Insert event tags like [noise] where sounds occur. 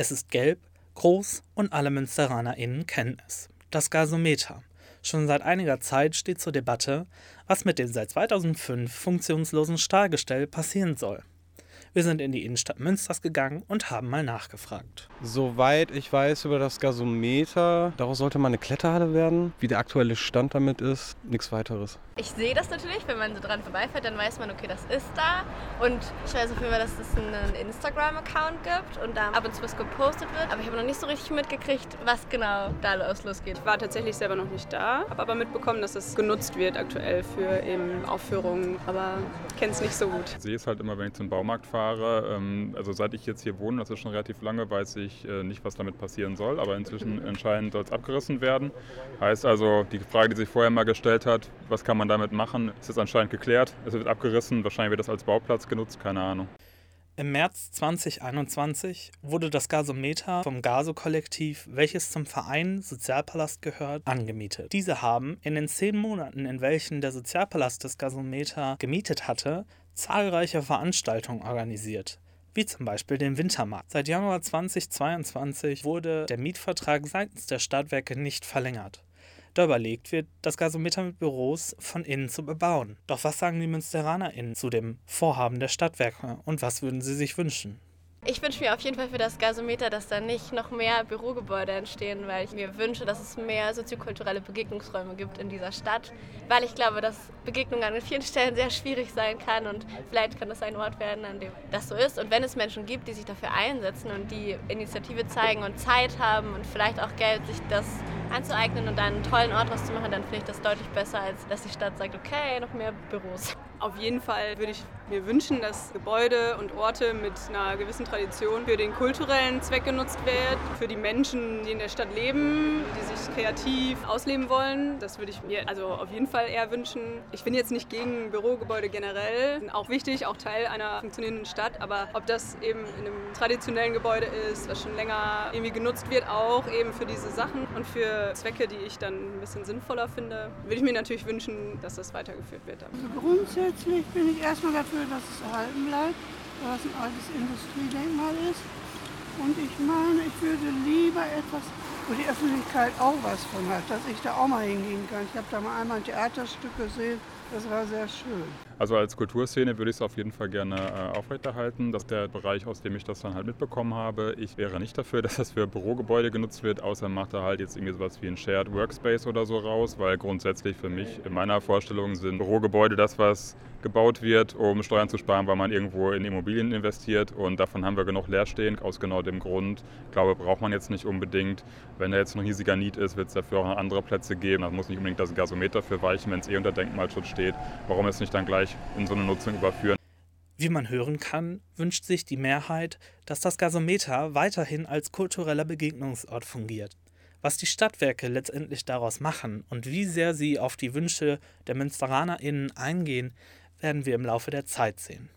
Es ist gelb, groß und alle MünsteranerInnen kennen es. Das Gasometer. Schon seit einiger Zeit steht zur Debatte, was mit dem seit 2005 funktionslosen Stahlgestell passieren soll. Wir sind in die Innenstadt Münsters gegangen und haben mal nachgefragt. Soweit ich weiß über das Gasometer, daraus sollte mal eine Kletterhalle werden. Wie der aktuelle Stand damit ist, nichts weiteres. Ich sehe das natürlich, wenn man so dran vorbeifährt, dann weiß man, okay, das ist da. Und ich weiß auf jeden Fall, dass es einen Instagram-Account gibt und da ab und zu was gepostet wird. Aber ich habe noch nicht so richtig mitgekriegt, was genau da los losgeht. Ich war tatsächlich selber noch nicht da, habe aber mitbekommen, dass es genutzt wird aktuell für eben Aufführungen, aber kenne es nicht so gut. Ich sehe es halt immer, wenn ich zum Baumarkt fahre. Ähm, also seit ich jetzt hier wohne, das ist schon relativ lange, weiß ich äh, nicht, was damit passieren soll. Aber inzwischen anscheinend soll es abgerissen werden. Heißt also, die Frage, die sich vorher mal gestellt hat, was kann man damit machen, ist jetzt anscheinend geklärt. Es wird abgerissen, wahrscheinlich wird das als Bauplatz genutzt, keine Ahnung. Im März 2021 wurde das Gasometer vom Gaso-Kollektiv, welches zum Verein Sozialpalast gehört, angemietet. Diese haben in den zehn Monaten, in welchen der Sozialpalast das Gasometer gemietet hatte, zahlreiche Veranstaltungen organisiert wie zum Beispiel den Wintermarkt. Seit Januar 2022 wurde der Mietvertrag seitens der Stadtwerke nicht verlängert da überlegt wird, das Gasometer mit Büros von innen zu bebauen. Doch was sagen die MünsteranerInnen zu dem Vorhaben der Stadtwerke und was würden sie sich wünschen? Ich wünsche mir auf jeden Fall für das Gasometer, dass da nicht noch mehr Bürogebäude entstehen, weil ich mir wünsche, dass es mehr soziokulturelle Begegnungsräume gibt in dieser Stadt, weil ich glaube, dass Begegnung an vielen Stellen sehr schwierig sein kann und vielleicht kann das ein Ort werden, an dem das so ist. Und wenn es Menschen gibt, die sich dafür einsetzen und die Initiative zeigen und Zeit haben und vielleicht auch Geld, sich das anzueignen und einen tollen Ort draus zu machen, dann finde ich das deutlich besser, als dass die Stadt sagt, okay, noch mehr Büros. Auf jeden Fall würde ich mir wünschen, dass Gebäude und Orte mit einer gewissen Tradition für den kulturellen Zweck genutzt werden, für die Menschen, die in der Stadt leben, die sich kreativ ausleben wollen. Das würde ich mir also auf jeden Fall eher wünschen. Ich bin jetzt nicht gegen Bürogebäude generell, auch wichtig, auch Teil einer funktionierenden Stadt, aber ob das eben in einem traditionellen Gebäude ist, was schon länger irgendwie genutzt wird, auch eben für diese Sachen und für Zwecke, die ich dann ein bisschen sinnvoller finde, würde ich mir natürlich wünschen, dass das weitergeführt wird. Also Grundsätzlich bin ich erstmal dafür, dass es erhalten bleibt, weil es ein altes Industriedenkmal ist. Und ich meine, ich würde lieber etwas, wo die Öffentlichkeit auch was von hat, dass ich da auch mal hingehen kann. Ich habe da mal einmal ein Theaterstück gesehen, das war sehr schön. Also als Kulturszene würde ich es auf jeden Fall gerne äh, aufrechterhalten. Das ist der Bereich, aus dem ich das dann halt mitbekommen habe. Ich wäre nicht dafür, [laughs] dass das für Bürogebäude genutzt wird, außer macht da halt jetzt irgendwie sowas wie ein Shared Workspace oder so raus, weil grundsätzlich für mich in meiner Vorstellung sind Bürogebäude das, was gebaut wird, um Steuern zu sparen, weil man irgendwo in Immobilien investiert und davon haben wir genug leer stehen, aus genau dem Grund. Ich glaube, braucht man jetzt nicht unbedingt. Wenn da jetzt ein riesiger Need ist, wird es dafür auch andere Plätze geben. Da muss nicht unbedingt das Gasometer für weichen, wenn es eh unter Denkmalschutz steht. Warum es nicht dann gleich in so eine Nutzung überführen? Wie man hören kann, wünscht sich die Mehrheit, dass das Gasometer weiterhin als kultureller Begegnungsort fungiert. Was die Stadtwerke letztendlich daraus machen und wie sehr sie auf die Wünsche der MünsteranerInnen eingehen, werden wir im Laufe der Zeit sehen.